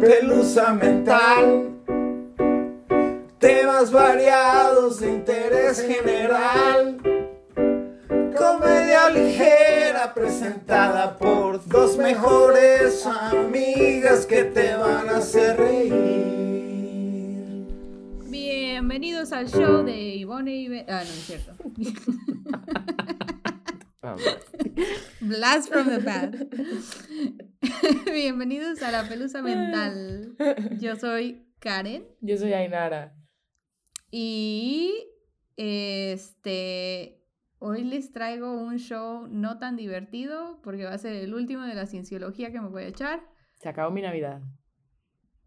pelusa mental. Temas variados de interés general. Comedia ligera presentada por dos mejores amigas que te van a hacer reír. Bienvenidos al show de Ivone y... Be- Ah, no, es cierto. Blast from the past. Bienvenidos a la pelusa mental. Yo soy Karen Yo soy Ainara. y este hoy les traigo un show no tan divertido porque va a ser el último de la cienciología que me voy a echar, Se acabó mi Navidad.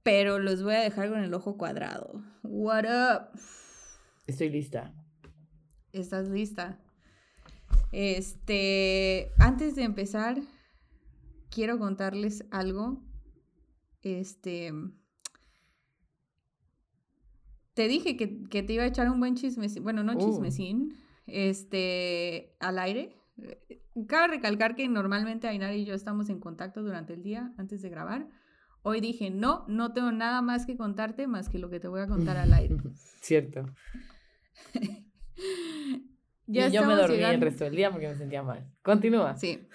pero los voy a dejar con el ojo cuadrado. What up? Estoy lista. ¿Estás lista? Este, antes de empezar, quiero contarles algo. Este, te dije que, que te iba a echar un buen chismecín, bueno, no Uh. chismecín, este, al aire. Cabe recalcar que normalmente Ainara y yo estamos en contacto durante el día antes de grabar. Hoy dije, no, no tengo nada más que contarte más que lo que te voy a contar al aire. Cierto. Ya y yo me dormí el resto del día porque me sentía mal. Continúa. Sí.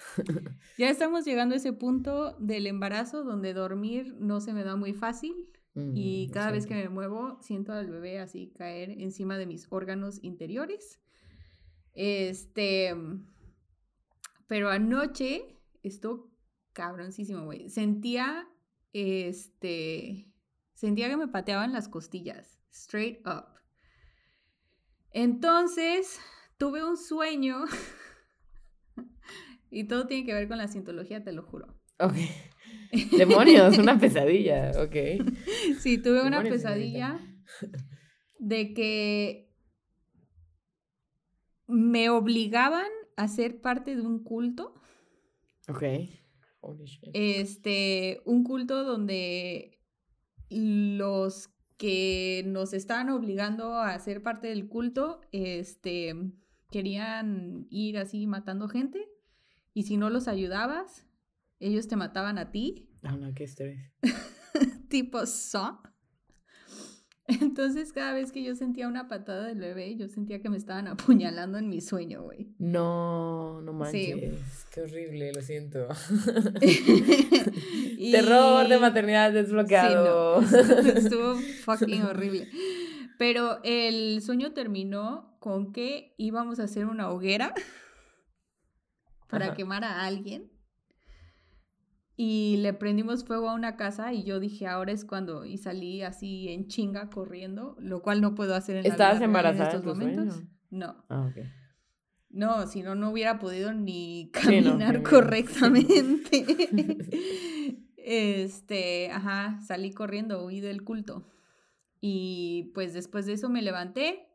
Ya estamos llegando a ese punto del embarazo donde dormir no se me da muy fácil Mm, y cada vez que me muevo siento al bebé así caer encima de mis órganos interiores. Este, pero anoche esto cabroncísimo, güey. Sentía este sentía que me pateaban las costillas, straight up. Entonces, tuve un sueño y todo tiene que ver con la cientología, te lo juro. Ok. Demonios, una pesadilla. Ok. Sí, tuve una pesadilla de que me obligaban a ser parte de un culto. Ok. Holy shit. Este, un culto donde los que nos estaban obligando a ser parte del culto, este, querían ir así matando gente. Y si no los ayudabas, ellos te mataban a ti. Ah, no, qué estrés. tipo Saw. Entonces, cada vez que yo sentía una patada del bebé, yo sentía que me estaban apuñalando en mi sueño, güey. No, no Sí. manches. Qué horrible, lo siento. Y- Terror de maternidad Sí, desbloqueado. no, Estuvo fucking horrible. Pero el sueño terminó con que íbamos a hacer una hoguera para Ajá. quemar a alguien. Y le prendimos fuego a una casa y yo dije, ahora es cuando, y salí así en chinga corriendo, lo cual no puedo hacer en la ¿Estabas vida embarazada en estos momentos. sueño? No, Ah, no, si no, no hubiera podido ni Sí, no, caminar correctamente. este, ajá, salí corriendo, huí del culto. Y pues después de eso me levanté,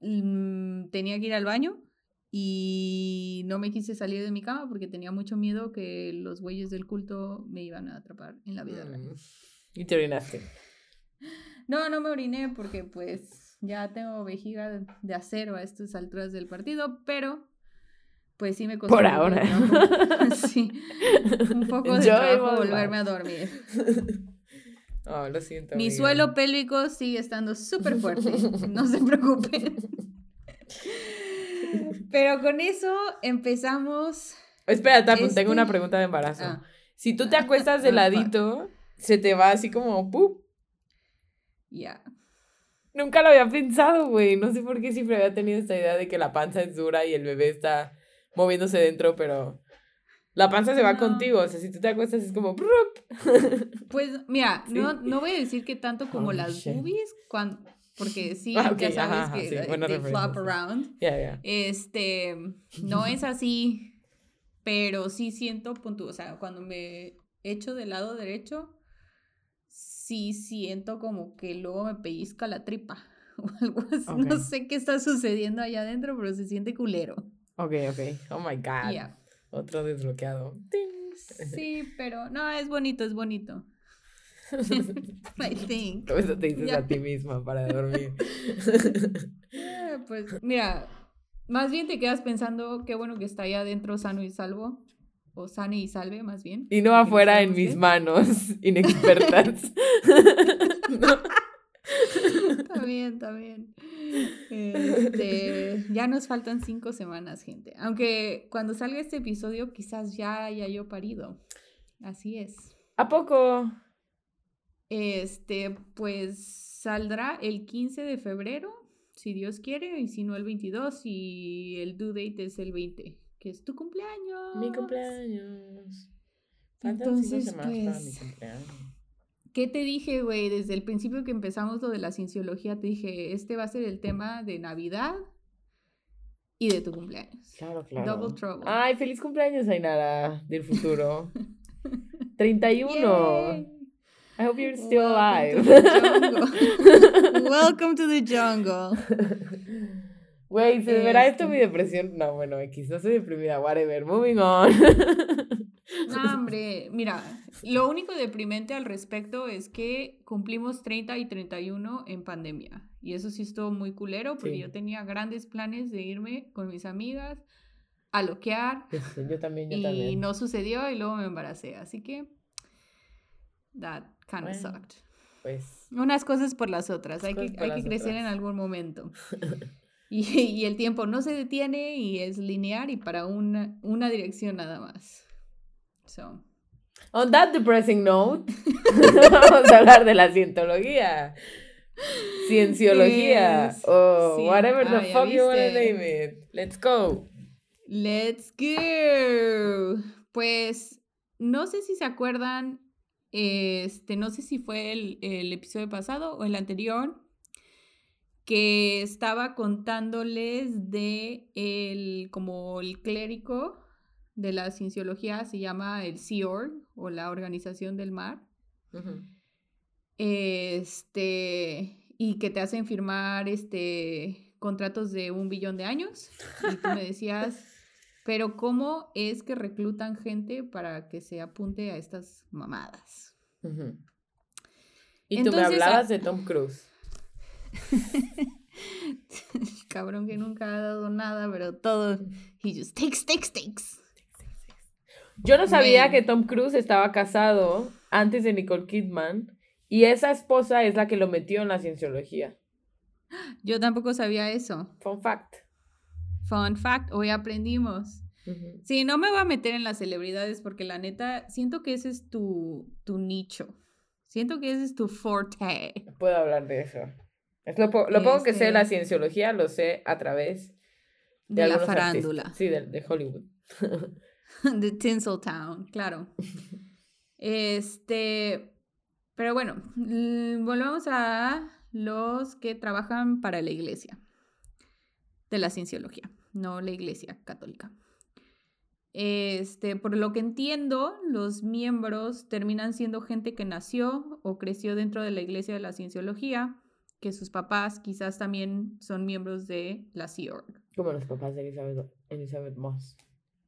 mm, tenía que ir al baño y no me quise salir de mi cama porque tenía mucho miedo que los güeyes del culto me iban a atrapar en la vida real. Mm. Y te orinaste. No, no me oriné porque pues ya tengo vejiga de- acero a estas alturas del partido, pero pues sí me costó. Por un poco ahora. trabajo. sí, un poco de Enjoy trabajo volverme a dormir. Oh, lo siento. Mi amiga. suelo pélvico sigue estando súper fuerte, no se preocupen. Pero con eso empezamos. Espera, Tapu, tengo una Este- pregunta de embarazo. Ah, Si tú te acuestas de Ah, ladito, se te va así como ¡pup! ya. Nunca lo había pensado, güey. No sé por qué siempre había tenido esta idea de que la panza es dura y el bebé está moviéndose dentro, pero la panza se va No. contigo. O sea, si tú te acuestas es como. Pues mira, Sí. no, no voy a decir que tanto como Holy las shit. boobies, cuan- porque sí, Ah, ok, ya sabes ajá, que sí, they flop around. Ya, ya. Este, no es así, pero sí siento, o sea, cuando me echo del lado derecho, sí siento como que luego me pellizca la tripa o algo así. No Ok. sé qué está sucediendo allá adentro, pero se siente culero. Ok, ok. Oh my god. Ya. Otro desbloqueado. Sí, pero no, es bonito, es bonito. I think. Todo eso te dices a ti misma para dormir. Eh, Pues mira, más bien te quedas pensando qué bueno que está allá adentro sano y salvo o sane y salve más bien. Y no afuera en mis manos inexpertas. No. También, también. Este, ya nos faltan cinco semanas, gente. Aunque cuando salga este episodio, quizás ya haya yo parido. Así es. ¿A poco? Este, pues saldrá el 15 de febrero, si Dios quiere, y si no el 22, y el due date es el 20, que es tu cumpleaños. Mi cumpleaños. Faltan Entonces, cinco semanas para mi pues, cumpleaños. ¿Qué te dije, güey? Desde el principio que empezamos lo de la cienciología, te dije, este va a ser el tema de Navidad y de tu cumpleaños. Claro, claro. Double trouble. Ay, feliz cumpleaños, Ainara, del futuro. 31. Yay. I hope you're still Welcome to alive. jungle. Welcome to the jungle. Güey, ¿se verá esto Este. mi depresión? No, bueno, X, no soy deprimida, whatever, moving on. No, hombre, mira, lo único deprimente al respecto es que cumplimos 30 y 31 en pandemia. Y eso sí estuvo muy culero porque Sí. yo tenía grandes planes de irme con mis amigas a loquear Este, yo también, yo y también. no sucedió y luego me embaracé. Así que, that kind of Bueno. sucked. Pues, Unas cosas por las otras. Hay que, hay que crecer en otras. algún momento. Y, y el tiempo no se detiene y es lineal y para una, una dirección nada más. So. on that depressing note, vamos a hablar de la cientología. Cienciología. Yes. O Sí. whatever the Ah, fuck you wanna viste. name it. Let's go. Let's go. Pues no sé si se acuerdan, este, no sé si fue el, el episodio pasado o el anterior, que estaba contándoles de el, como el clérigo de la cienciología, se llama el Sea Org o la Organización del Mar. Este, y que te hacen firmar este contratos de un billón de años. Y tú me decías, pero ¿cómo es que reclutan gente para que se apunte a estas mamadas? Ujú. Y tú me hablabas ah- de Tom Cruise. Cabrón que nunca ha dado nada, pero todo. He just takes, takes, takes. Yo no sabía que Tom Cruise estaba casado antes de Nicole Kidman y esa esposa es la que lo metió en la cienciología. Yo tampoco sabía eso. Fun fact. Fun fact, hoy aprendimos. Sí, no me voy a meter en las celebridades porque la neta, siento que ese es tu, tu nicho. Siento que ese es tu forte. Puedo hablar de eso. Es lo, po- lo poco que sé de la Este- cienciología lo sé a través de, De la farándula. artistas. Sí, de, de Hollywood. de Tinseltown, claro. Este, pero bueno, volvamos a los que trabajan para la iglesia de la cienciología, no la iglesia católica. Este, por lo que entiendo, los miembros terminan siendo gente que nació o creció dentro de la iglesia de la cienciología, que sus papás quizás también son miembros de la Sea Org. Como los papás de Elizabeth, Elizabeth Moss.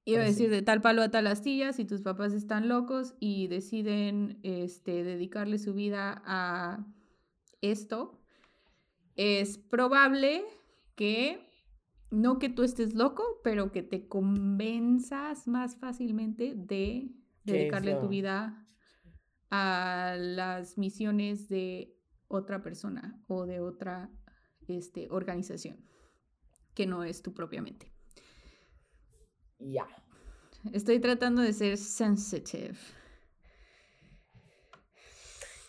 Iba a decir de tal palo a tal astilla, si tus papás están locos y deciden este, dedicarle su vida a esto, es probable que, no que tú estés loco, pero que te convenzas más fácilmente de dedicarle tu vida a las misiones de otra persona o de otra este, organización, que no es tú propiamente. Ya. Estoy tratando de ser sensitive.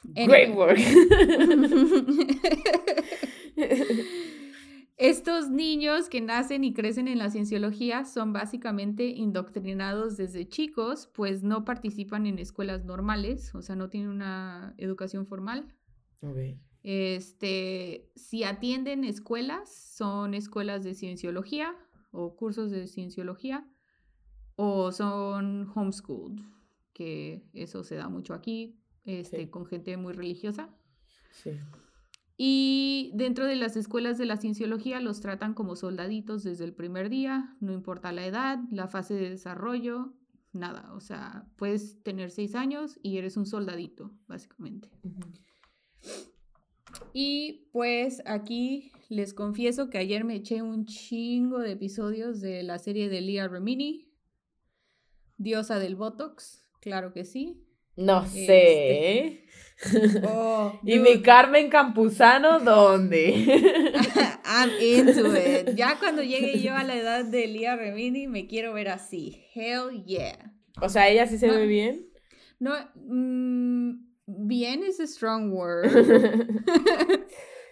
Great Anyway. work. Estos niños que nacen y crecen en la cienciología son básicamente indoctrinados desde chicos, pues no participan en escuelas normales, o sea, no tienen una educación formal. Ok. Este, si atienden escuelas, son escuelas de cienciología o cursos de cienciología, o son homeschooled, que eso se da mucho aquí, este, Sí. con gente muy religiosa. Sí. Y dentro de las escuelas de la cienciología los tratan como soldaditos desde el primer día, no importa la edad, la fase de desarrollo, nada. O sea, puedes tener seis años y eres un soldadito, básicamente. Ujú. Y pues aquí les confieso que ayer me eché un chingo de episodios de la serie de Leah Remini. Diosa del Botox, claro que sí. No Este. sé. Oh, ¿Y mi Carmen Campuzano dónde? I'm into it. Ya cuando llegue yo a la edad de Lia Remini, me quiero ver así. Hell yeah. o sea, ella sí se No. ve bien. No, mm, bien es a strong word,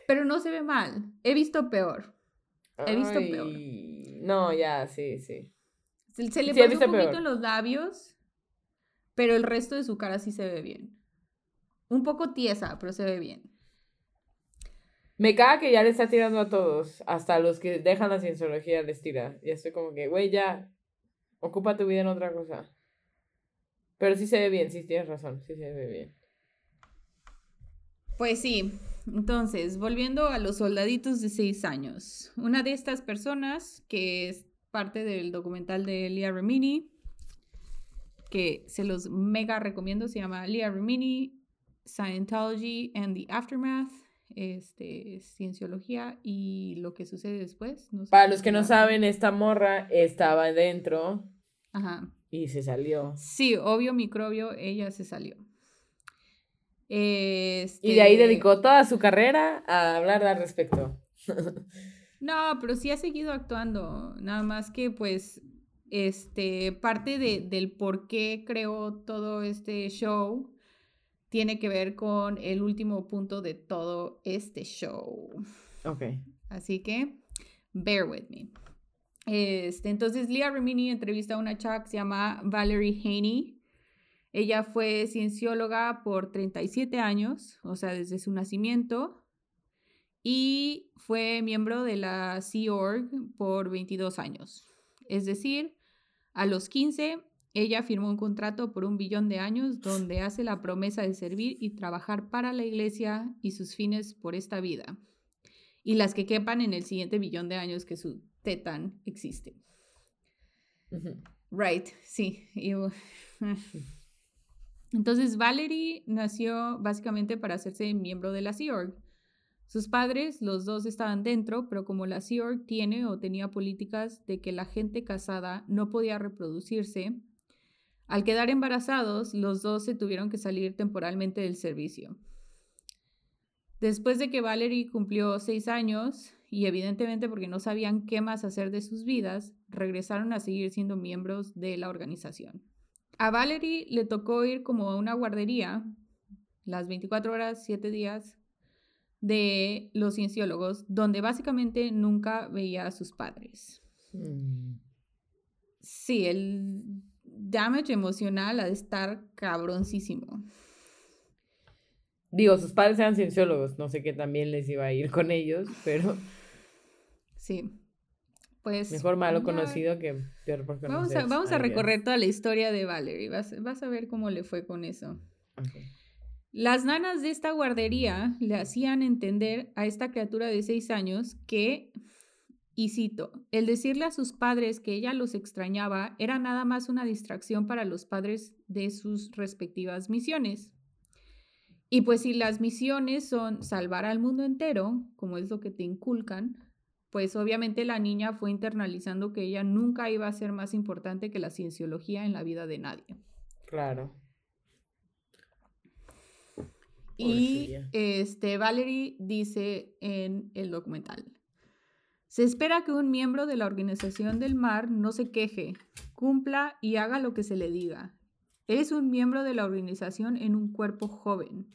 pero no se ve mal. He visto peor. He visto peor. No, ya, sí, sí. Se, se le Sí, pasó un poquito peor. los labios, pero el resto de su cara sí se ve bien. Un poco tiesa, pero se ve bien. Me caga que ya le está tirando a todos, hasta a los que dejan la cienciología les tira. Y estoy como que, güey, ya, ocupa tu vida en otra cosa. Pero sí se ve bien, sí tienes razón, sí se ve bien. Pues sí, entonces, volviendo a los soldaditos de seis años. Una de estas personas, que es parte del documental de Leah Remini, que se los mega recomiendo, se llama Leah Remini, Scientology and the Aftermath, este, cienciología y lo que sucede después. no sé Para los que no saben, esta morra estaba dentro Ajá. y se salió. Sí, obvio microbio, ella se salió. Y de ahí Este, dedicó toda su carrera a hablar al respecto. No, pero sí ha seguido actuando. Nada más que, pues, este, parte de, del por qué creó todo este show tiene que ver con el último punto de todo este show. Ok. Así que, bear with me. Este, entonces, Leah Remini entrevista a una chava que se llama Valerie Haney. Ella fue ciencióloga por 37 años, o sea, desde su nacimiento, y fue miembro de la Sea Org por 22 años. Es decir, a los 15, ella firmó un contrato por un billón de años donde hace la promesa de servir y trabajar para la iglesia y sus fines por esta vida y las que quepan en el siguiente billón de años que su tetan existe. Right, sí. Entonces Valerie nació básicamente para hacerse miembro de la Sea Org. Sus padres, los dos estaban dentro, pero como la Sea Org tiene o tenía políticas de que la gente casada no podía reproducirse, al quedar embarazados, los dos se tuvieron que salir temporalmente del servicio. Después de que Valerie cumplió seis años, y evidentemente porque no sabían qué más hacer de sus vidas, regresaron a seguir siendo miembros de la organización. A Valerie le tocó ir como a una guardería, las 24 horas, 7 días, de los cienciólogos, donde básicamente nunca veía a sus padres. Mm. Sí, el damage emocional ha de estar cabroncísimo. Digo, sus padres eran cienciólogos, no sé qué también les iba a ir con ellos, pero Sí. Pues. mejor malo ya- conocido que peor por Vamos a, vamos a recorrer toda la historia de Valerie. Vas, vas a ver cómo le fue con eso. Las nanas de esta guardería le hacían entender a esta criatura de seis años que, y cito, el decirle a sus padres que ella los extrañaba era nada más una distracción para los padres de sus respectivas misiones. Y pues si las misiones son salvar al mundo entero, como es lo que te inculcan, pues obviamente la niña fue internalizando que ella nunca iba a ser más importante que la cienciología en la vida de nadie. Claro. Y este, Valerie dice en el documental, se espera que un miembro de la Organización del Mar no se queje, cumpla y haga lo que se le diga. Es un miembro de la organización en un cuerpo joven.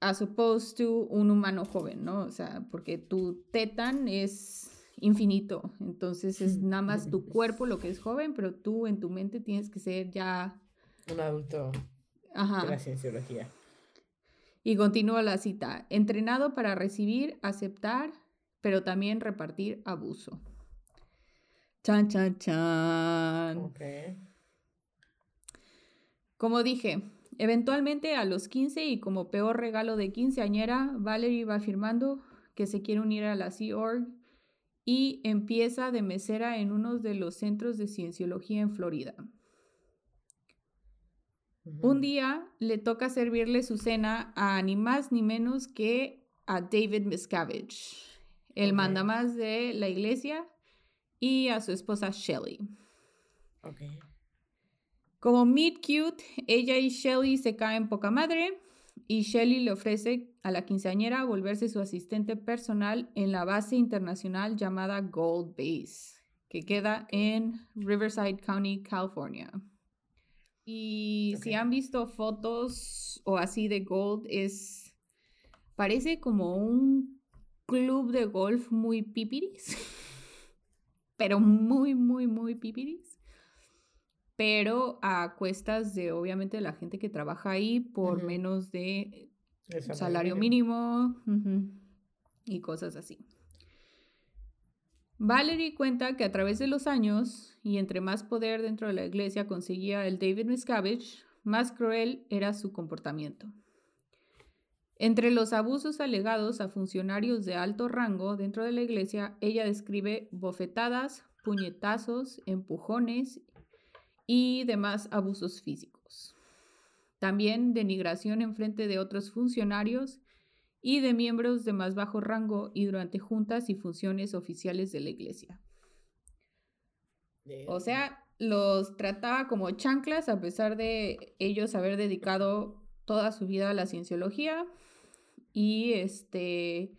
As opposed to un humano joven, ¿no? O sea, porque tu tetan es infinito. Entonces es nada más tu cuerpo lo que es joven, pero tú en tu mente tienes que ser ya... Un adulto Ajá. de la cienciología. Y continúa la cita, entrenado para recibir, aceptar, pero también repartir abuso. Chan, chan, chan. Como dije, eventualmente a los 15 y como peor regalo de quinceañera, Valerie va afirmando que se quiere unir a la Sea Org y empieza de mesera en uno de los centros de cienciología en Florida. Un día le toca servirle su cena a ni más ni menos que a David Miscavige, el mandamás de la iglesia, y a su esposa Shelley. Como meet cute, ella y Shelly se caen poca madre y Shelly le ofrece a la quinceañera volverse su asistente personal en la base internacional llamada Gold Base, que queda en Riverside County, California. Y si han visto fotos o así de Gold, es. Parece como un club de golf muy pipiris. Pero muy, muy, muy pipiris. Pero a cuestas de, obviamente, la gente que trabaja ahí por menos de salario mínimo y cosas así. Valerie cuenta que a través de los años y entre más poder dentro de la iglesia conseguía el David Miscavige, más cruel era su comportamiento. Entre los abusos alegados a funcionarios de alto rango dentro de la iglesia, ella describe bofetadas, puñetazos, empujones y demás abusos físicos. También denigración en frente de otros funcionarios y de miembros de más bajo rango y durante juntas y funciones oficiales de la iglesia. O sea, los trataba como chanclas a pesar de ellos haber dedicado toda su vida a la cienciología y este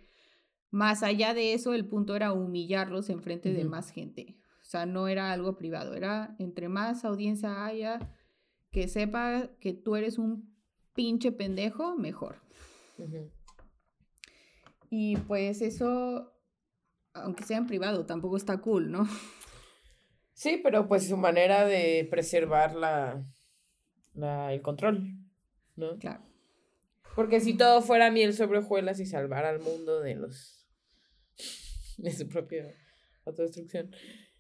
más allá de eso el punto era humillarlos en frente de más gente. O sea, no era algo privado, era entre más audiencia haya que sepa que tú eres un pinche pendejo, mejor. Y pues eso, aunque sea en privado, tampoco está cool, ¿no? Sí, pero pues su manera de preservar la, la- el control, ¿no? Claro. Porque si todo fuera miel sobre hojuelas y salvar al mundo de los de su propia autodestrucción,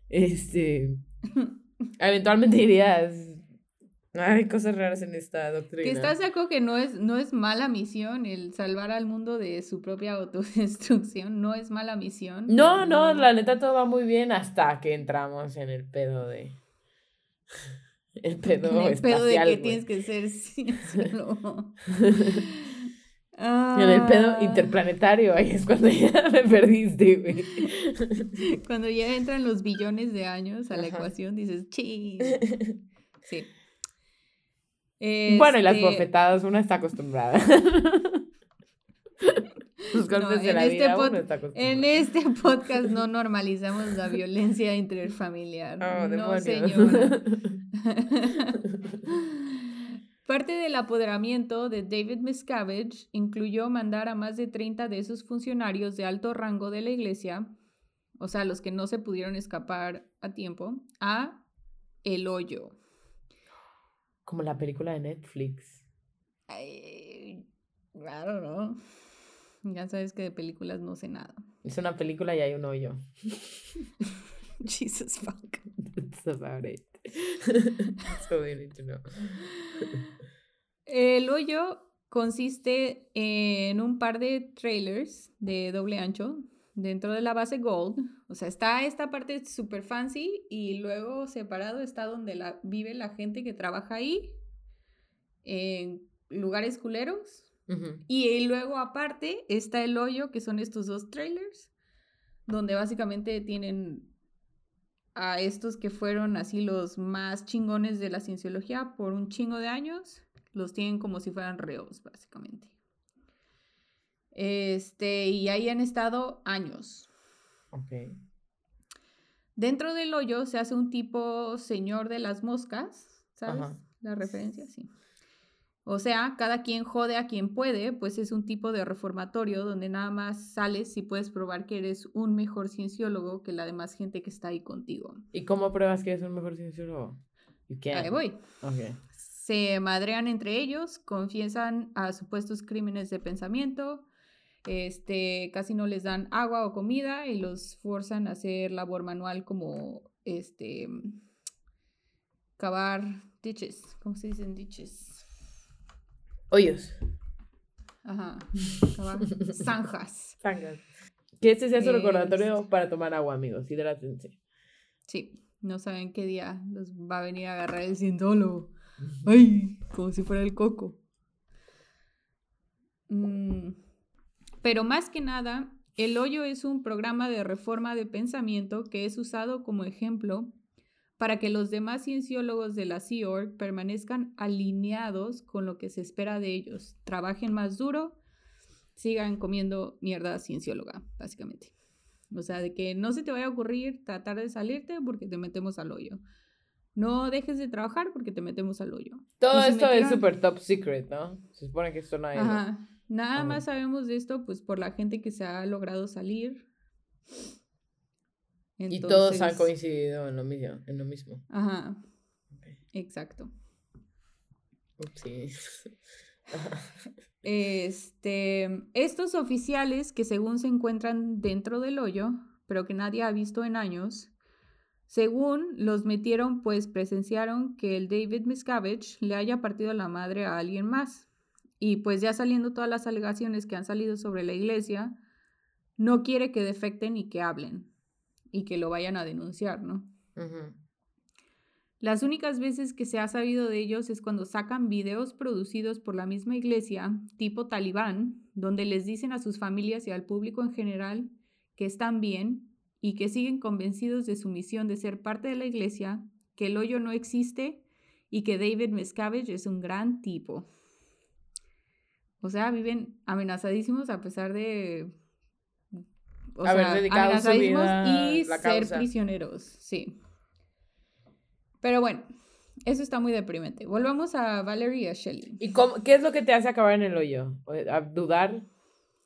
este eventualmente dirías hay cosas raras en esta doctrina. Que estás de acuerdo que no es, no es mala misión el salvar al mundo de su propia autodestrucción, no es mala misión. No, no, la neta todo va muy bien hasta que entramos en el pedo de el pedo el pedo de espacial, que güey. tienes que ser cienciólogo. En el pedo Ah, interplanetario, ahí es cuando ya me perdiste, güey. Cuando ya entran los billones de años a la Ajá. ecuación, dices, ching. Sí. Bueno, y las Este, bofetadas, uno está acostumbrada. Golpes de en la este vida, uno está. En este podcast no normalizamos la violencia interfamiliar. Oh, no, señora. Parte del apoderamiento de David Miscavige incluyó mandar a más de 30 de esos funcionarios de alto rango de la iglesia, o sea, los que no se pudieron escapar a tiempo, a El Hoyo. Como la película de Netflix. I don't know. Ya sabes que de películas no sé nada. Es una película y hay un hoyo. Jesus fuck. That's about it. That's all you need to know. El hoyo consiste en un par de trailers de doble ancho dentro de la base Gold. O sea, está esta parte super fancy y luego separado está donde la, vive la gente que trabaja ahí, en lugares culeros. Ujú. Y luego aparte está el hoyo, que son estos dos trailers, donde básicamente tienen a estos que fueron así los más chingones de la cienciología por un chingo de años, los tienen como si fueran reos, básicamente. Este, y ahí han estado años. Ok. Dentro del hoyo se hace un tipo señor de las moscas, ¿sabes? Ajá. La referencia, sí. O sea, cada quien jode a quien puede, pues es un tipo de reformatorio donde nada más sales y puedes probar que eres un mejor cienciólogo que la demás gente que está ahí contigo. ¿Y cómo pruebas que eres un mejor cienciólogo? Ahí voy. Ok. Se madrean entre ellos, confiesan a supuestos crímenes de pensamiento, este, casi no les dan agua o comida y los forzan a hacer labor manual como este cavar ditches, ¿cómo se dicen ditches? Hoyos. Ajá, cavar zanjas. Zanjas. Que este sea su recordatorio para tomar agua, amigos. Hidrátense. Sí, no saben qué día los va a venir a agarrar el cientólogo. Ay, como si fuera el coco. Mm, Pero más que nada, el hoyo es un programa de reforma de pensamiento que es usado como ejemplo para que los demás cienciólogos de la Sea Org permanezcan alineados con lo que se espera de ellos, trabajen más duro, sigan comiendo mierda ciencióloga, básicamente. O sea, de que no se te vaya a ocurrir tratar de salirte porque te metemos al hoyo. No dejes de trabajar porque te metemos al hoyo. Todo esto es súper top secret, ¿no? Se supone que esto nadie lo- Ajá. Nada Ajá. más sabemos de esto pues por la gente que se ha logrado salir. Y todos han coincidido en lo mismo. En lo mismo. Ajá, exacto. Upsi. Este, estos oficiales que según se encuentran dentro del hoyo, pero que nadie ha visto en años, según los metieron, pues presenciaron que el David Miscavige le haya partido la madre a alguien más. Y pues ya saliendo todas las alegaciones que han salido sobre la iglesia, no quiere que defecten y que hablen y que lo vayan a denunciar, ¿no? Las únicas veces que se ha sabido de ellos es cuando sacan videos producidos por la misma iglesia, tipo talibán, donde les dicen a sus familias y al público en general que están bien y que siguen convencidos de su misión de ser parte de la iglesia, que el hoyo no existe y que David Miscavige es un gran tipo. O sea, viven amenazadísimos a pesar de... O Haber sea, dedicado su amenazadísimos y ser causa. prisioneros, sí. Pero bueno, eso está muy deprimente. Volvamos a Valerie y a Shelley. ¿Y cómo- qué es lo que te hace acabar en el hoyo? ¿A ¿Dudar?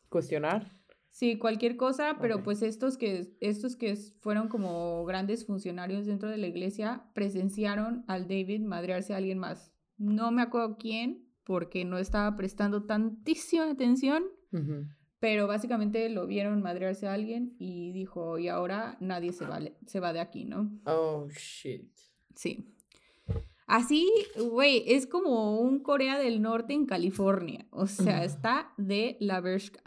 ¿Cuestionar? Sí, cualquier cosa, pero pues estos que, estos que fueron como grandes funcionarios dentro de la iglesia presenciaron al David madrearse a alguien más. No me acuerdo quién, porque no estaba prestando tantísima atención, pero básicamente lo vieron madrearse a alguien y dijo, y ahora nadie se va, se va de aquí, ¿no? Oh, shit. Sí. Así, güey, es como un Corea del Norte en California. O sea, está de la verga.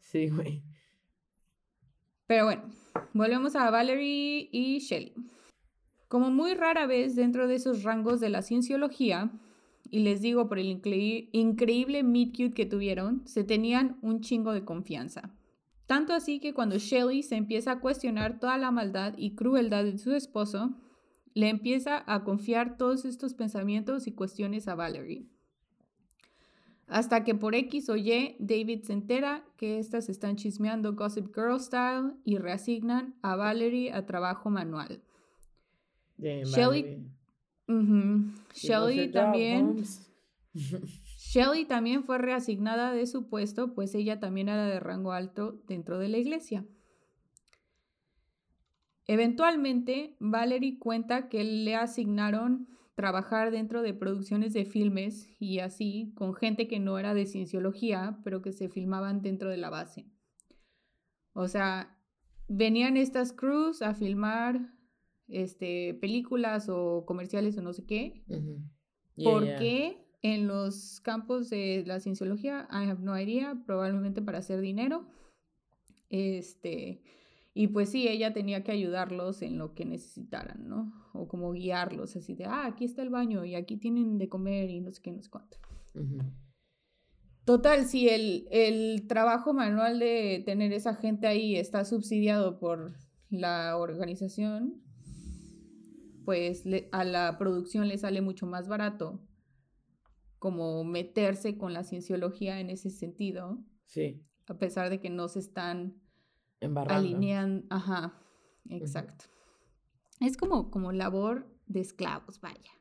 Sí, güey. Pero bueno, volvemos a Valerie y Shelley. Como muy rara vez dentro de esos rangos de la cienciología, y les digo por el incre- increíble meet cute que tuvieron, se tenían un chingo de confianza. Tanto así que cuando Shelley se empieza a cuestionar toda la maldad y crueldad de su esposo, le empieza a confiar todos estos pensamientos y cuestiones a Valerie. Hasta que por X o Y, David se entera que estas están chismeando Gossip Girl style y reasignan a Valerie a trabajo manual. Bien, Shelley- Your job, también. Shelley también fue reasignada de su puesto, pues ella también era de rango alto dentro de la iglesia. Eventualmente, Valerie cuenta que le asignaron trabajar dentro de producciones de filmes y así con gente que no era de cienciología, pero que se filmaban dentro de la base. O sea, venían estas crews a filmar este, películas o comerciales o no sé qué, Ujú. Yeah, ¿Por yeah. en los campos de la cienciología? I have no idea, probablemente para hacer dinero. Este, y pues sí, ella tenía que ayudarlos en lo que necesitaran, ¿no? O como guiarlos, así de, ah, aquí está el baño y aquí tienen de comer y no sé qué, no sé cuánto. Ujú. Total, si el, el trabajo manual de tener esa gente ahí está subsidiado por la organización, pues le- a la producción le sale mucho más barato como meterse con la cienciología en ese sentido, Sí, a pesar de que no se están alineando. Ajá, exacto. Es como, como labor de esclavos, vaya.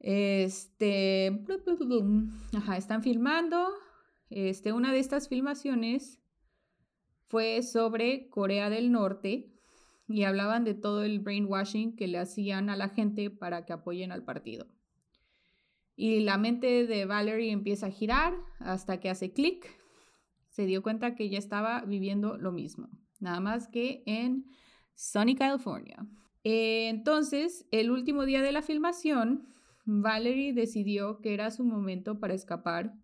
Este, ajá, están filmando. Este, una de estas filmaciones fue sobre Corea del Norte y hablaban de todo el brainwashing que le hacían a la gente para que apoyen al partido. Y la mente de Valerie empieza a girar hasta que hace clic. Se dio cuenta que ella estaba viviendo lo mismo, nada más que en Sunny, California. Entonces, el último día de la filmación, Valerie decidió que era su momento para escapar.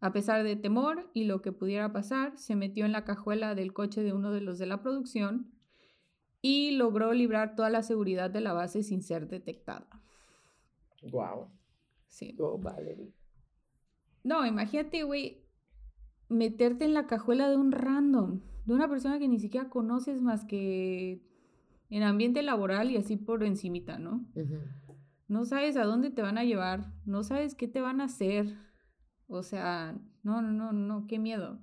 A pesar de temor y lo que pudiera pasar, se metió en la cajuela del coche de uno de los de la producción y logró librar toda la seguridad de la base sin ser detectada. Wow. Sí. Go, Valerie. No, imagínate, güey, meterte en la cajuela de un random, de una persona que ni siquiera conoces más que en ambiente laboral y así por encimita, ¿no? No sabes a dónde te van a llevar, no sabes qué te van a hacer. O sea, no, no, no, no, qué miedo.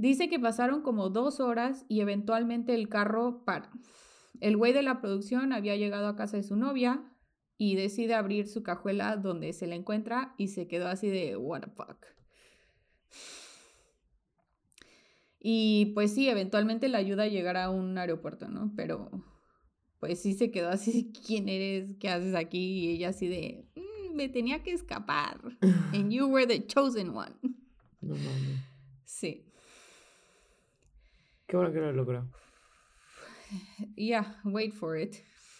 Dice que pasaron como dos horas y eventualmente el carro para. El güey de la producción había llegado a casa de su novia y decide abrir su cajuela donde se la encuentra y se quedó así de, what the fuck. Y pues sí, eventualmente la ayuda a llegar a un aeropuerto, ¿no? Pero pues sí se quedó así, ¿quién eres? ¿Qué haces aquí? Y ella así de, mm, me tenía que escapar. And you were the chosen one. No. Sí. Qué bueno que lo logró. Yeah, wait for it.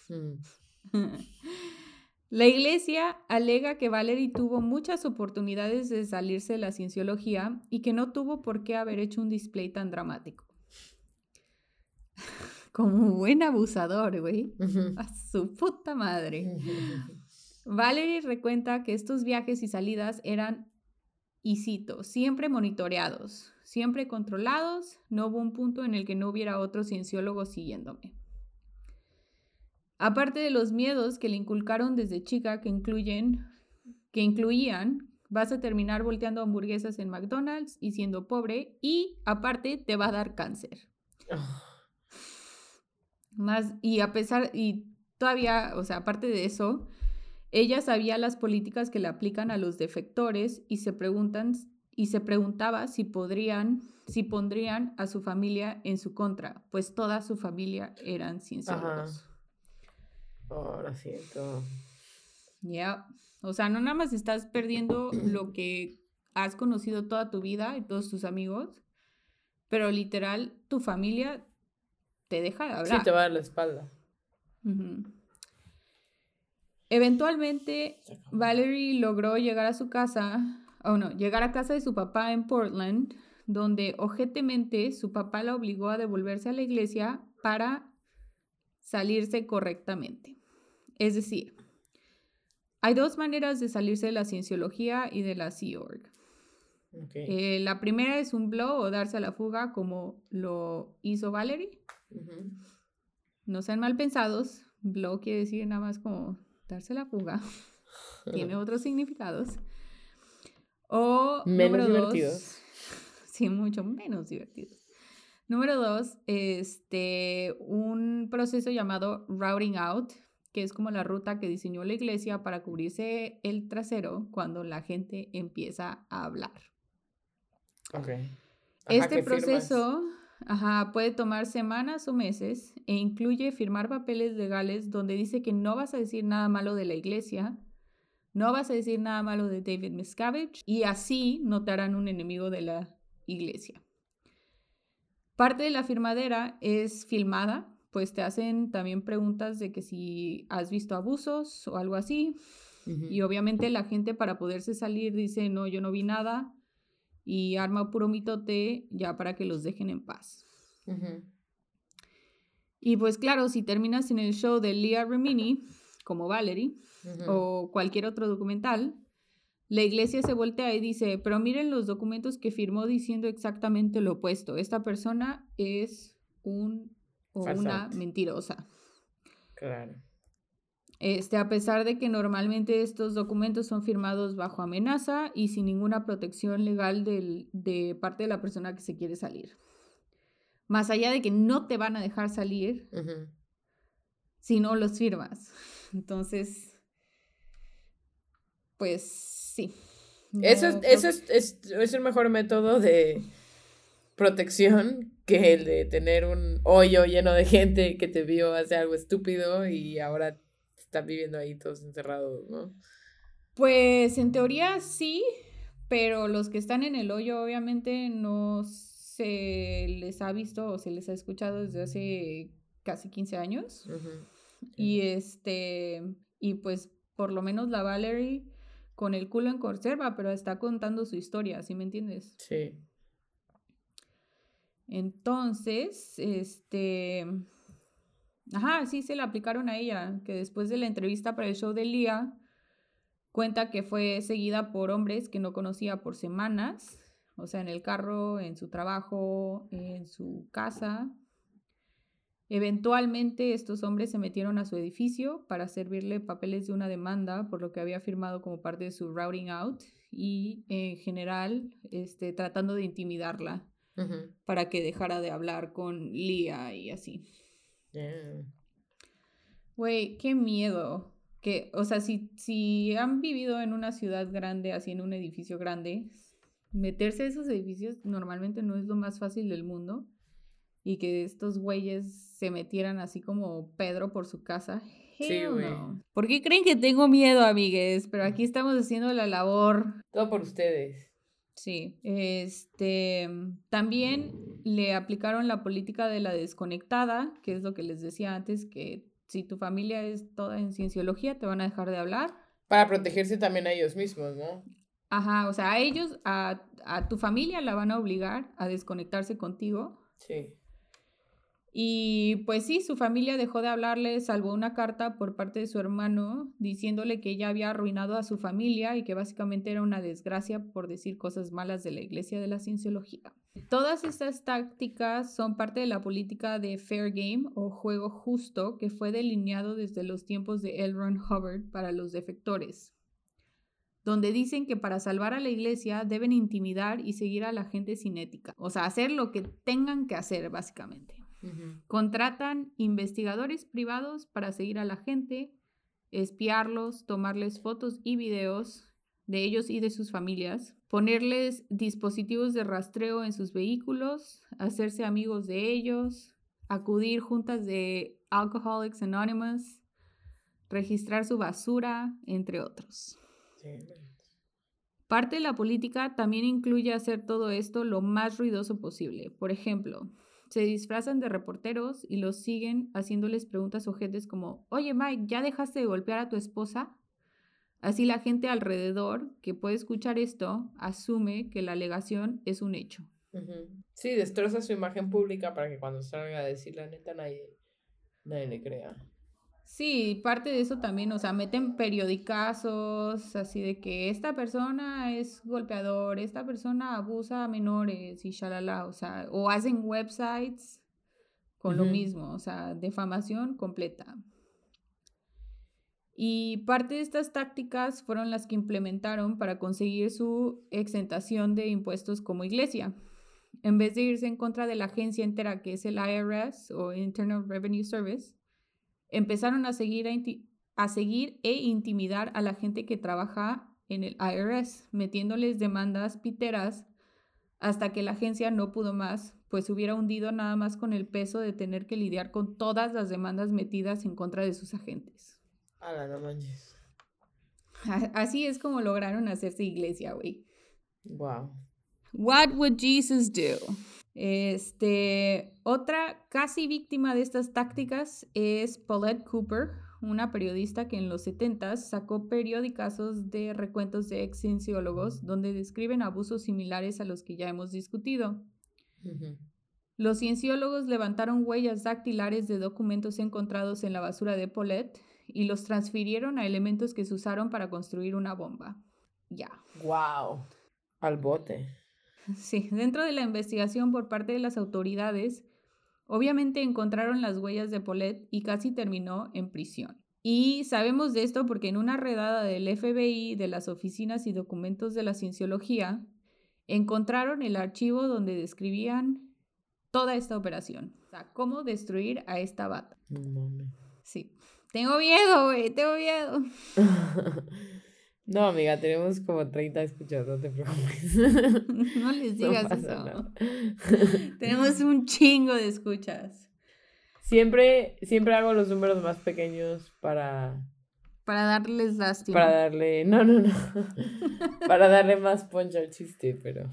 Mm. La iglesia alega que Valerie tuvo muchas oportunidades de salirse de la cienciología y que no tuvo por qué haber hecho un display tan dramático. Como buen abusador, güey. A su puta madre. Valerie recuenta que estos viajes y salidas eran, y cito, siempre monitoreados, siempre controlados, no hubo un punto en el que no hubiera otro cienciólogo siguiéndome. Aparte de los miedos que le inculcaron desde chica que incluyen que incluían vas a terminar volteando hamburguesas en McDonald's y siendo pobre y aparte te va a dar cáncer. Más y a pesar y todavía, o sea, aparte de eso, ella sabía las políticas que le aplican a los defectores y se preguntan y se preguntaba si podrían si pondrían a su familia en su contra, pues toda su familia eran cienciólogos. Ahora siento. Ya. O sea, no nada más estás perdiendo lo que has conocido toda tu vida y todos tus amigos, pero literal, tu familia te deja de hablar. Sí, te va a dar la espalda. Eventualmente, Valerie logró llegar a su casa, o no, llegar a casa de su papá en Portland, donde ojetemente su papá la obligó a devolverse a la iglesia para salirse correctamente. Es decir, hay dos maneras de salirse de la cienciología y de la Sea Org. Eh, la primera es un blow o darse a la fuga como lo hizo Valerie. No sean mal pensados. Blow quiere decir nada más como darse a la fuga. Tiene otros significados. O menos divertidos. sí, mucho menos divertidos. Número dos, este, un proceso llamado routing out, que es como la ruta que diseñó la iglesia para cubrirse el trasero cuando la gente empieza a hablar. este proceso puede tomar semanas o meses e incluye firmar papeles legales donde dice que no vas a decir nada malo de la iglesia, no vas a decir nada malo de David Miscavige y así no te harán un enemigo de la iglesia. Parte de la firmadera es filmada pues te hacen también preguntas de que si has visto abusos o algo así. Y obviamente la gente para poderse salir dice, no, yo no vi nada. Y arma puro mitote ya para que los dejen en paz. Y pues claro, si terminas en el show de Leah Remini, como Valerie, o cualquier otro documental, la iglesia se voltea y dice, pero miren los documentos que firmó diciendo exactamente lo opuesto. Esta persona es un o una mentirosa. Claro. Este, a pesar de que normalmente estos documentos son firmados bajo amenaza y sin ninguna protección legal de parte de la persona que se quiere salir. Más allá de que no te van a dejar salir si no los firmas. Entonces, pues sí. eso, es, eso es, es el mejor método de protección que el de tener un hoyo lleno de gente que te vio hacer algo estúpido y ahora están viviendo ahí todos encerrados, ¿no? Pues en teoría sí, pero los que están en el hoyo obviamente no se les ha visto o se les ha escuchado desde hace casi 15 años. Y este, y pues por lo menos la Valerie con el culo en conserva, pero está contando su historia, ¿sí me entiendes? Sí. Entonces, este, ajá, sí se le aplicaron a ella, que después de la entrevista para el show de Lía, cuenta que fue seguida por hombres que no conocía por semanas, o sea, en el carro, en su trabajo, en su casa. Eventualmente estos hombres se metieron a su edificio para servirle papeles de una demanda por lo que había firmado como parte de su routing out y en general este, tratando de intimidarla para que dejara de hablar con Lía y así. Güey, qué miedo. Que, o sea, si, si han vivido en una ciudad grande, así en un edificio grande, meterse a esos edificios normalmente no es lo más fácil del mundo y que estos güeyes se metieran así como Pedro por su casa. Sí, güey. ¿Por qué creen que tengo miedo, amigues? Pero aquí estamos haciendo la labor. Todo por ustedes. Sí, este, también le aplicaron la política de la desconectada, que es lo que les decía antes, que si tu familia es toda en cienciología, te van a dejar de hablar. Para protegerse también a ellos mismos, ¿no? Ajá, o sea, a ellos, a, a tu familia la van a obligar a desconectarse contigo. Sí. Y pues sí, su familia dejó de hablarle, salvo una carta por parte de su hermano diciéndole que ella había arruinado a su familia y que básicamente era una desgracia por decir cosas malas de la iglesia de la cienciología. Todas estas tácticas son parte de la política de Fair Game o juego justo que fue delineado desde los tiempos de L. Ron Hubbard para los defectores, donde dicen que para salvar a la iglesia deben intimidar y seguir a la gente sin ética, o sea, hacer lo que tengan que hacer básicamente. Contratan investigadores privados para seguir a la gente, espiarlos, tomarles fotos y videos de ellos y de sus familias, ponerles dispositivos de rastreo en sus vehículos, hacerse amigos de ellos, acudir juntas de Alcoholics Anonymous, registrar su basura, entre otros. Parte de la política también incluye hacer todo esto lo más ruidoso posible. Por ejemplo, se disfrazan de reporteros y los siguen haciéndoles preguntas ojetes como, oye Mike, ¿ya dejaste de golpear a tu esposa? Así la gente alrededor que puede escuchar esto asume que la alegación es un hecho. Sí, destroza su imagen pública para que cuando salga a decir la neta nadie, nadie le crea. Sí, parte de eso también, o sea, meten periodicazos así de que esta persona es golpeador, esta persona abusa a menores y shalala, o sea, o hacen websites con lo mismo, o sea, defamación completa. Y parte de estas tácticas fueron las que implementaron para conseguir su exentación de impuestos como iglesia. En vez de irse en contra de la agencia entera que es el IRS o Internal Revenue Service, empezaron a seguir, a, seguir e intimidar a la gente que trabaja en el IRS, metiéndoles demandas piteras hasta que la agencia no pudo más, pues se hubiera hundido nada más con el peso de tener que lidiar con todas las demandas metidas en contra de sus agentes. no manches. Así es como lograron hacerse iglesia, güey. Wow. What would Jesus do? Este, otra casi víctima de estas tácticas es Paulette Cooper, una periodista que en los 70 sacó periódicos de recuentos de ex cienciólogos donde describen abusos similares a los que ya hemos discutido. Los cienciólogos levantaron huellas dactilares de documentos encontrados en la basura de Paulette y los transfirieron a elementos que se usaron para construir una bomba. Ya. Wow. Al bote. Sí, dentro de la investigación por parte de las autoridades, obviamente encontraron las huellas de Paulette y casi terminó en prisión. Y sabemos de esto porque en una redada del FBI de las oficinas y documentos de la cienciología, encontraron el archivo donde describían toda esta operación. O sea, cómo destruir a esta bata. Sí. Tengo miedo, güey, tengo miedo. No, amiga, tenemos como 30 escuchas, no te preocupes. No les digas eso. tenemos un chingo de escuchas. Siempre, siempre hago los números más pequeños para... Para darles lástima. Para darle... No, no, no. para darle más poncho al chiste, pero...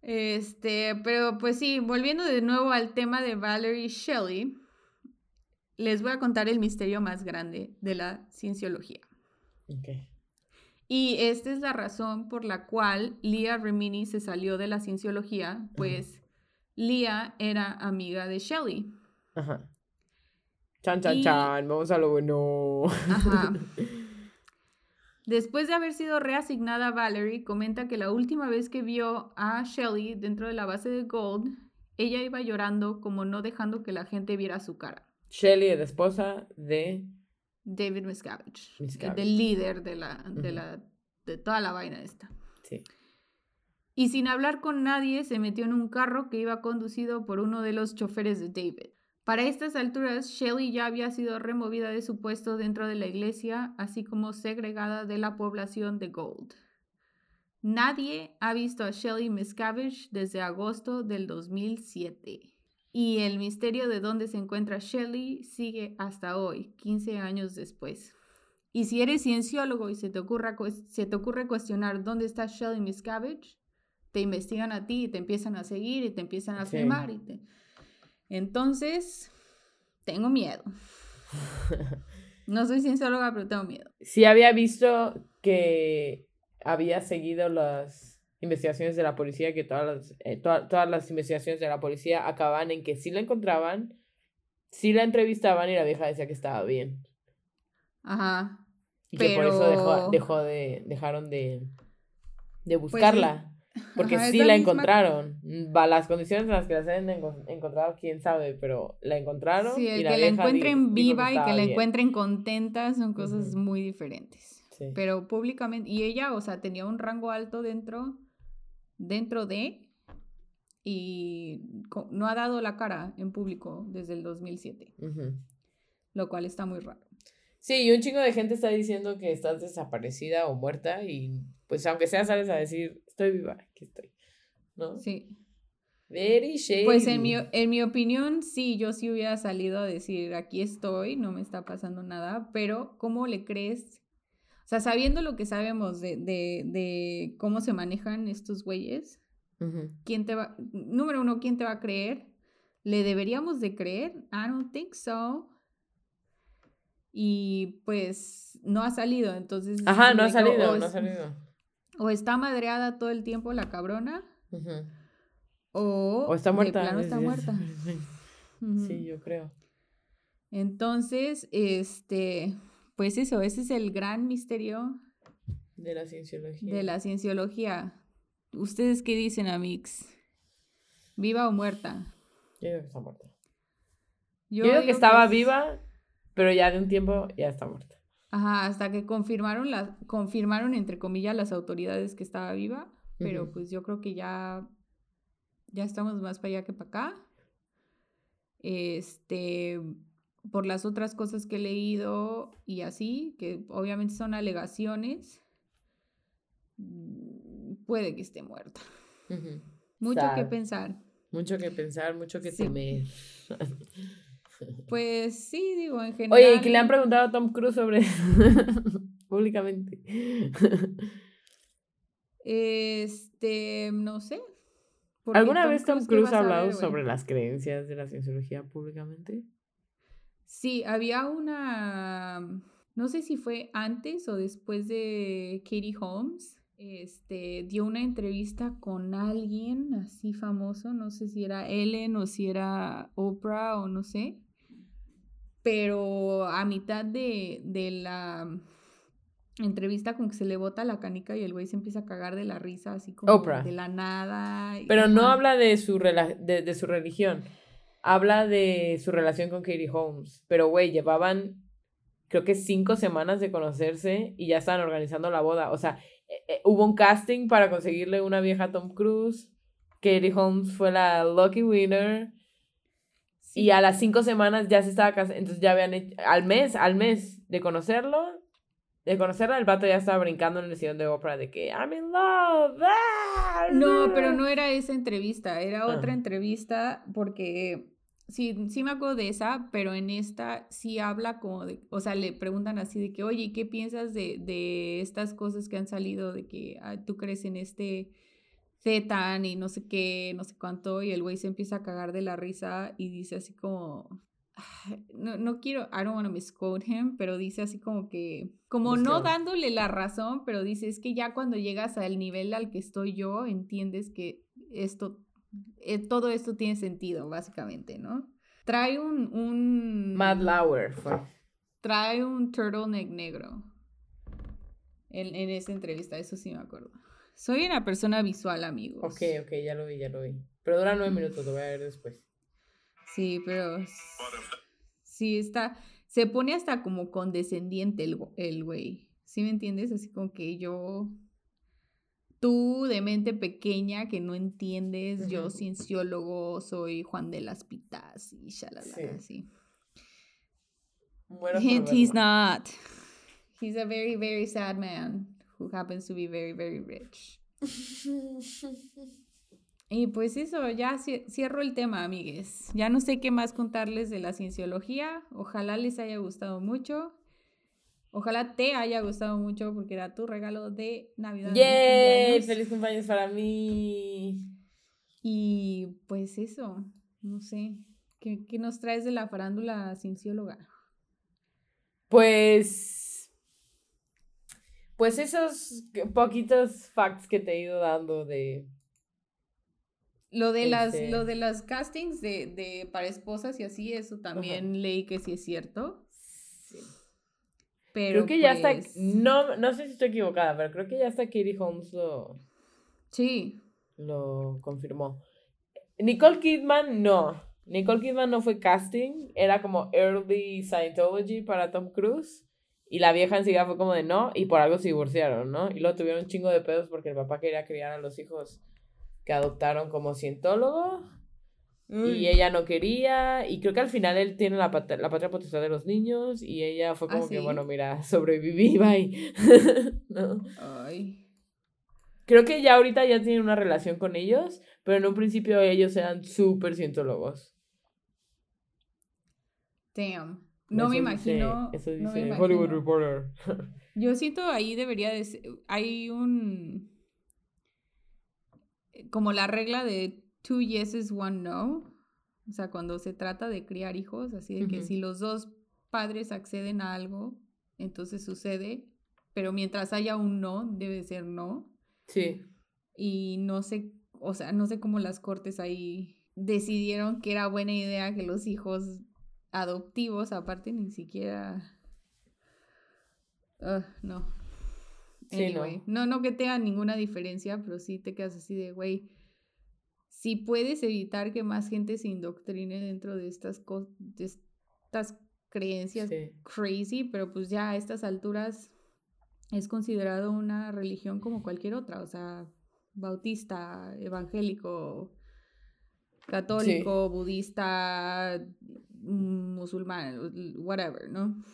Este, pero pues sí, volviendo de nuevo al tema de Valerie Shelley les voy a contar el misterio más grande de la cienciología. Y esta es la razón por la cual Leah Remini se salió de la cienciología, pues Leah era amiga de Shelley. Ajá. Chan, chan, chan, vamos a lo bueno. Ajá. Después de haber sido reasignada a Valerie, comenta que la última vez que vio a Shelly dentro de la base de Gold, ella iba llorando como no dejando que la gente viera su cara. Shelly es la esposa de... David Miscavige, Miscavige. el líder de, la, de, Ujú. la, de toda la vaina esta. Sí. Y sin hablar con nadie, se metió en un carro que iba conducido por uno de los choferes de David. Para estas alturas, Shelley ya había sido removida de su puesto dentro de la iglesia, así como segregada de la población de Gold. Nadie ha visto a Shelley Miscavige desde agosto del 2007. Y el misterio de dónde se encuentra Shelley sigue hasta hoy, 15 años después. Y si eres cienciólogo y se te, ocurra, se te ocurre cuestionar dónde está Shelley Miscavige, te investigan a ti y te empiezan a seguir y te empiezan a Sí. filmar. Y te... Entonces, tengo miedo. No soy ciencióloga, pero tengo miedo. Sí había visto que había seguido las investigaciones de la policía, que todas las, eh, todas las investigaciones de la policía acababan en que sí la encontraban, sí la entrevistaban y la vieja decía que estaba bien. Ajá. Y que por eso dejó, dejó de, dejaron de, de Pues sí. buscarla. Porque Ajá, sí la la misma- encontraron. Va, las condiciones en las que la enco- encontrado, quién sabe, pero la encontraron. Sí, y el la que la di- encuentren viva y que la bien. encuentren contenta son cosas muy diferentes. Sí. Pero públicamente, y ella, o sea, tenía un rango alto dentro, dentro de, y no ha dado la cara en público desde el 2007, Ujú. lo cual está muy raro. Sí, y un chingo de gente está diciendo que estás desaparecida o muerta y pues aunque sea sales a decir, estoy viva, aquí estoy. ¿No? Sí. Very shady. Pues en mi, en mi opinión, sí, yo sí hubiera salido a decir, aquí estoy, no me está pasando nada, pero ¿cómo le crees? O sea, sabiendo lo que sabemos de, de, de cómo se manejan estos güeyes. ¿quién te va, número uno, ¿quién te va a creer? ¿Le deberíamos de creer? I don't think so. Y pues no ha salido, entonces... Ajá, no ha salido, o no ha salido. O está madreada todo el tiempo la cabrona, o, O está muerta. de plano está muerta. Sí, yo creo. Entonces, este, pues eso, ese es el gran misterio De la cienciología. de la cienciología. ¿Ustedes qué dicen, Amix? ¿Viva o muerta? Yo digo que está muerta. Yo Yo, digo que estaba es- viva, pero ya de un tiempo ya está muerta. Ajá, hasta que confirmaron la, confirmaron entre comillas las autoridades que estaba viva, pero pues yo creo que ya, ya estamos más para allá que para acá. Este, por las otras cosas que he leído y así, que obviamente son alegaciones, mm, puede que esté muerta. Mucho que pensar. Mucho que pensar, mucho que Sí. temer. Pues sí, digo, en general. Oye, ¿y que le han preguntado a Tom Cruise sobre públicamente? Este, no sé. ¿Alguna vez Tom ¿qué Cruise ha hablado sobre las creencias de la cienciología públicamente? Sí, había una, no sé si fue antes o después de Katie Holmes, este, dio una entrevista con alguien así famoso, no sé si era Ellen o si era Oprah o no sé, pero a mitad de, de la entrevista como que se le bota la canica y el güey se empieza a cagar de la risa así como Oprah. de la nada. Pero no habla de su, de, de su religión. Habla de su relación con Katie Holmes. Pero, güey, llevaban, creo que cinco semanas de conocerse y ya estaban organizando la boda. O sea, eh, eh, hubo un casting para conseguirle una vieja a Tom Cruise. Katie Holmes fue la lucky winner. Sí. Y a las cinco semanas ya se estaba casando. Entonces ya habían hecho, al mes, al mes de conocerlo, de conocerla, el vato ya estaba brincando en el sillón de Oprah de que I'm in love. ah, No, pero ah". no era esa entrevista, era otra Ah. entrevista porque sí, sí me acuerdo de esa, pero en esta sí habla como de, o sea, le preguntan así de que, oye, ¿qué piensas de, de estas cosas que han salido de que ah, tú crees en este Zetan y no sé qué, no sé cuánto, y el güey se empieza a cagar de la risa y dice así como, no, no quiero, I don't want to misquote him, pero dice así como que, como no Describe. dándole la razón, pero dice, es que ya cuando llegas al nivel al que estoy yo, entiendes que esto, eh, todo esto tiene sentido, básicamente, ¿no? Trae un, un... Matt Lauer fue. Trae un turtleneck negro. en, en esa entrevista, eso sí me acuerdo. Soy una persona visual, amigos. Ok, ok, ya lo vi, ya lo vi. Pero dura nueve minutos, lo voy a ver después. Sí, pero sí está, se pone hasta como condescendiente el, el güey. ¿Sí me entiendes? Así como que yo, tú de mente pequeña que no entiendes, yo cienciólogo soy Juan de las Pitas y shalala, Sí. así. Por Hint, he's not. He's a very, very sad man who happens to be very, very rich. Y pues eso, ya cie- cierro el tema, amigues. Ya no sé qué más contarles de la cienciología. Ojalá les haya gustado mucho. Ojalá te haya gustado mucho porque era tu regalo de Navidad. ¡Yay! cumpleaños. ¡Feliz cumpleaños para mí! Y pues eso, no sé. ¿Qué, qué nos traes de la farándula ciencióloga? Pues. Pues esos poquitos facts que te he ido dando de. Lo de las, Este- lo de las castings de, de para esposas y así, eso también leí que sí es cierto. Pero creo que ya está. pues, No, no sé si estoy equivocada, pero creo que ya hasta Katie Holmes lo, Sí, lo confirmó. Nicole Kidman, no. Nicole Kidman no fue casting, era como early Scientology para Tom Cruise. Y la vieja enseguida fue como de no, y por algo se divorciaron, ¿no? Y luego tuvieron un chingo de pedos porque el papá quería criar a los hijos que adoptaron como cientólogo. Y ella no quería, y creo que al final él tiene la, pat- la patria potestad de los niños, y ella fue ¿Ah, como que, bueno, mira, sobreviví, bye. ¿No? Ay. Creo que ya ahorita ya tienen una relación con ellos, pero en un principio ellos eran súper cientólogos. Damn. No me dice- imagino. eso no me dice imagino. Hollywood Reporter. Yo siento ahí debería de ser. Hay un. Como la regla de two yeses, one no. O sea, cuando se trata de criar hijos, así de que si los dos padres acceden a algo, entonces sucede. Pero mientras haya un no, debe ser no. Sí. Y no sé, o sea, no sé cómo las cortes ahí decidieron que era buena idea que los hijos adoptivos, aparte, ni siquiera. Ugh, no. Sí, no. Anyway, no. no, que tenga ninguna diferencia, pero sí te quedas así de, güey, si puedes evitar que más gente se indoctrine dentro de estas, de estas creencias Sí. crazy, pero pues ya a estas alturas es considerado una religión como cualquier otra, o sea, bautista, evangélico, católico, budista, musulmán, whatever, ¿no?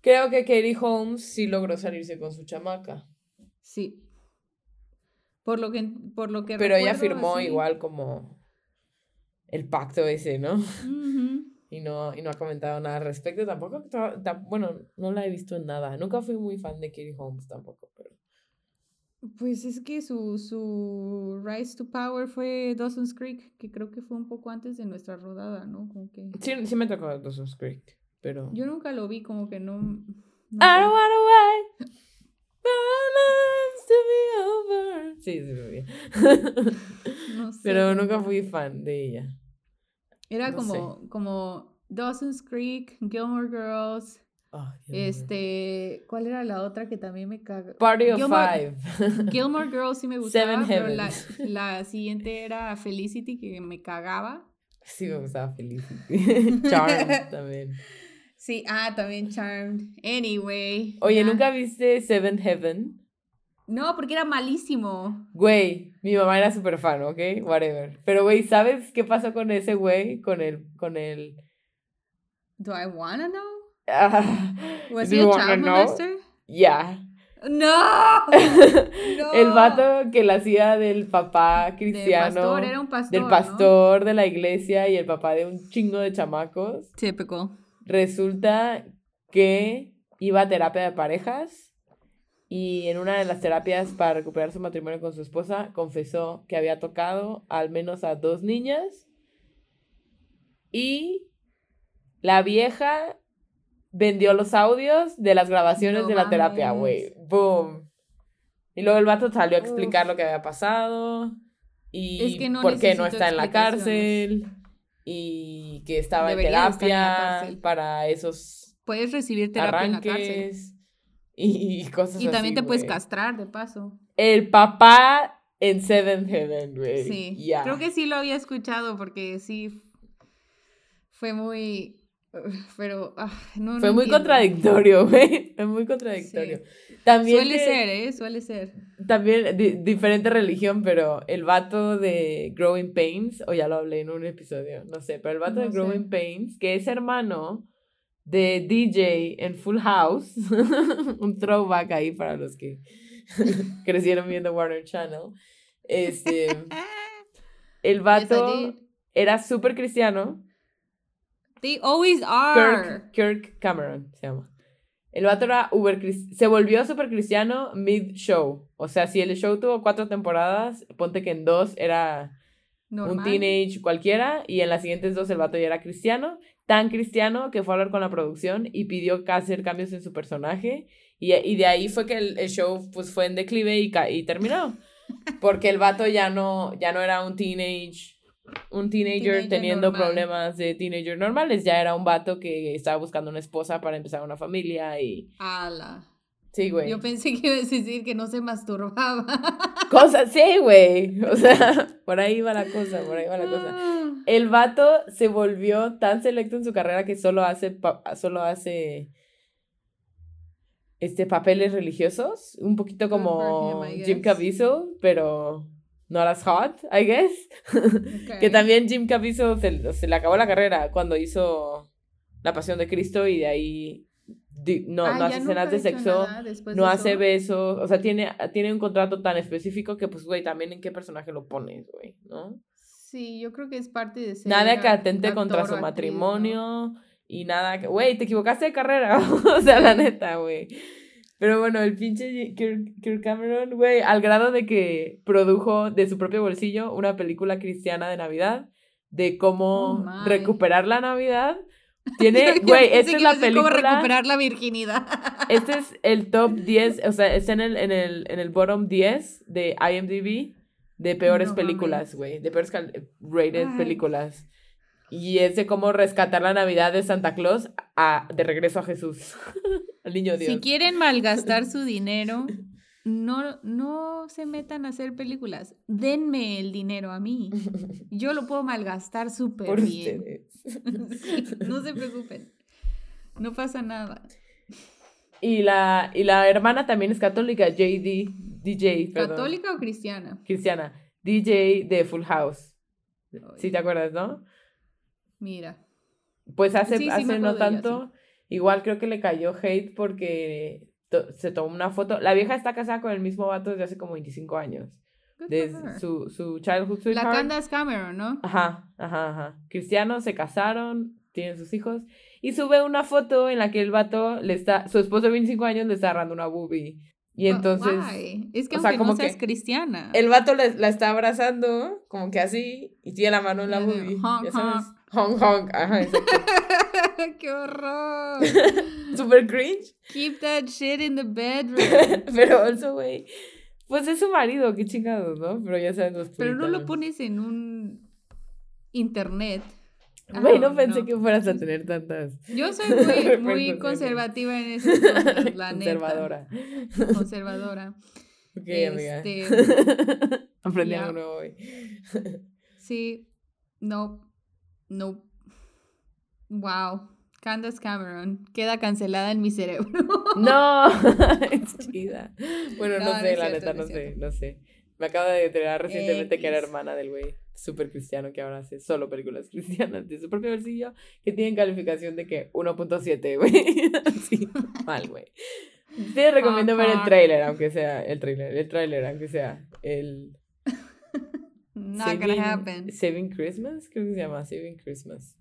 Creo que Katie Holmes sí logró salirse con su chamaca. Sí. Por lo que, por lo que Pero ella firmó así- igual como el pacto ese, ¿no? Y no, y no ha comentado nada al respecto tampoco. ta- ta- Bueno, no la he visto en nada. Nunca fui muy fan de Katie Holmes tampoco, pero... Pues es que su, su Rise to Power fue Dawson's Creek, que creo que fue un poco antes de nuestra rodada, ¿no? Como que... Sí, sí me tocó Dawson's Creek, pero... Yo nunca lo vi, como que no... no I sé. don't wanna wait for our lives to be over. Sí, sí, lo. No sé, Pero nunca fui fan de ella. Era no como, como Dawson's Creek, Gilmore Girls, este... ¿Cuál era la otra que también me caga? Party of Gilmore- Five. Gilmore Girls sí me gustaba, Seven pero la, siguiente era Felicity, que me cagaba. Sí, me gustaba Felicity. Charmed también. Sí, ah, también Charmed. Anyway. Oye. ¿nunca viste Seven Heaven? No, porque era malísimo. Güey, mi mamá era súper fan, ¿ok? Whatever. Pero, güey, ¿sabes qué pasó con ese güey? Con el... Con el... Do I wanna know? Ah, Was he a child molester? Ya. No. El No. vato que la hacía del papá cristiano. pastor, era un pastor. del ¿no? pastor de la iglesia y el papá de un chingo de chamacos. Typical. Resulta que iba a terapia de parejas y en una de las terapias para recuperar su matrimonio con su esposa confesó que había tocado al menos a dos niñas y la vieja vendió los audios de las grabaciones No de la terapia, güey. Boom. Y luego el vato salió a explicar Uf. lo que había pasado y Es que no por qué no está en la cárcel y que estaba en terapia para esos Puedes recibir terapia en la cárcel. Arranques y, cosas Y también así, te puedes castrar, de paso. El papá en Seventh Heaven, güey. Sí. Creo que sí lo había escuchado porque sí fue muy. Pero. ah, no, no Fue muy entiendo. contradictorio, güey. Fue muy contradictorio. También Suele que- ser, ¿eh? Suele ser. También di- diferente religión, pero el vato de Growing Pains, o ya lo hablé en un episodio, no sé, pero el vato de sé. Growing Pains, que es hermano de DJ en Full House, un throwback ahí para los que crecieron viendo Warner Channel, este, el vato era súper cristiano, They always are. Kirk, Kirk Cameron se llama. El vato era uber se volvió súper cristiano mid-show. O sea, si el show tuvo cuatro temporadas, ponte que en dos era Normal. un teenage cualquiera y en las siguientes dos el vato ya era cristiano. Tan cristiano que fue a hablar con la producción y pidió hacer cambios en su personaje. Y, y de ahí fue que el, el show pues, fue en declive y, terminó. Porque el vato ya no, ya no era un teenage, un teenager, Teenager teniendo normal. problemas de teenager normales. Ya era un vato que estaba buscando una esposa para empezar una familia y... Ala. Sí, güey. Yo pensé que ibas a decir que no se masturbaba. Cosas, sí, güey. O sea, por ahí va la cosa, por ahí va la cosa. Ah. El vato se volvió tan selecto en su carrera que solo hace, solo hace este, papeles religiosos, un poquito for como him, Jim. Caviezel, pero not as hot, I guess. Ok. Que también Jim Caviezel se, se le acabó la carrera cuando hizo La Pasión de Cristo y de ahí no, Ah, no hace escenas de sexo, no de hace eso. besos, o sea, tiene, tiene un contrato tan específico que pues, güey, también en qué personaje lo pones, güey, ¿no? Sí, yo creo que es parte de ser. Nada que atente contra su o actriz, ¿no? matrimonio y nada que, güey, te equivocaste de carrera, o sea, la neta, güey. Pero bueno, el pinche Kirk, Cameron, güey, al grado de que produjo de su propio bolsillo una película cristiana de Navidad de cómo Oh, recuperar la Navidad. Tiene, güey, esta es la película. recuperar la virginidad. Este es el top 10, o sea, está en el, en el, en el bottom 10 de IMDb de peores No películas, güey, de peores rated Ay. películas. Y es de cómo rescatar la Navidad de Santa Claus a, de regreso a Jesús, al niño Dios. Si quieren malgastar su dinero, no, no se metan a hacer películas. Denme el dinero a mí. Yo lo puedo malgastar súper bien. Sí, no se preocupen. No pasa nada. Y la, y la hermana también es católica, JD, DJ, perdón, ¿Católica o cristiana? cristiana, DJ de Full House. Si te acuerdas, ¿no? Mira. Pues hace, Sí, sí, hace no ella, tanto, igual creo que le cayó hate porque to- se tomó una foto. La vieja está casada con el mismo vato desde hace como 25 años. Her. su, su childhood La sweetheart. Candace Cameron, ¿no? Ajá, ajá, ajá. Cristianos se casaron, tienen sus hijos. Y sube una foto en la que el vato le está, su esposo de 25 años le está agarrando una boobie. Y But entonces why? Es que o sea, aunque como no seas que cristiana. el vato le- la está abrazando, como que así, y tiene la mano en la boobie. honk, ya sabes. Honk, honk, ajá, exacto. ¡Qué horror! Super cringe. Keep that shit in the bedroom. Pero also, güey, pues es su marido, qué chingados, ¿no? Pero ya saben los Pero no lo pones en un internet. Güey, Ah, no pensé que fueras a tener tantas. Yo soy muy, muy conservativa en cosas, la neta. Conservadora. Conservadora. Ok, amiga. Este, Aprendí algo nuevo hoy. Sí, no, no. Wow. Candace Cameron queda cancelada en mi cerebro. No, es chida. Bueno, no, sé, la cierto, neta, no sé, no sé. Me acaba de enterar recientemente que era hermana del güey súper cristiano que ahora hace solo películas cristianas de su propio bolsillo que tienen calificación de que 1.7, güey. Sí, mal, güey. Te recomiendo ver el tráiler, aunque sea el tráiler, el tráiler, aunque sea el Not gonna happen. Saving Christmas, creo que se llama Saving Christmas.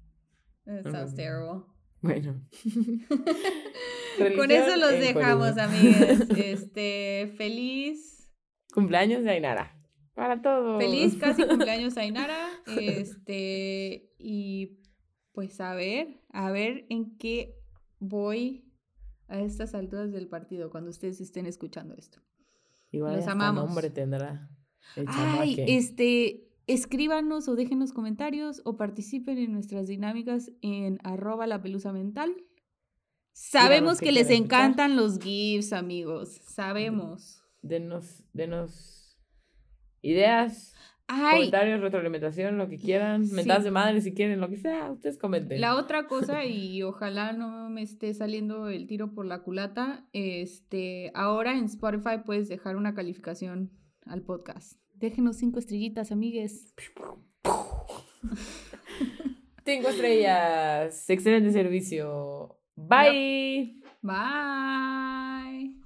That sounds Mm. terrible. Bueno. Con eso los dejamos, amigas. Este, feliz, Cumpleaños de Ainara. Para todos. feliz casi cumpleaños Ainara. Este, y pues a ver, a ver en qué voy a estas alturas del partido cuando ustedes estén escuchando esto. Igual los hasta amamos. nombre tendrá. Ay, este, escríbanos o déjenos comentarios o participen en nuestras dinámicas en arroba la pelusa mental. Sabemos que les escuchar. encantan los GIFs, amigos. Sabemos. Denos, denos ideas, Ay, comentarios, retroalimentación, lo que quieran, Sí. mentadas de madre si quieren, lo que sea, ustedes comenten. La otra cosa, y ojalá no me esté saliendo el tiro por la culata, este, ahora en Spotify puedes dejar una calificación al podcast. Déjenos cinco estrellitas, amigues. Cinco estrellas. Excelente servicio. Bye. Bye.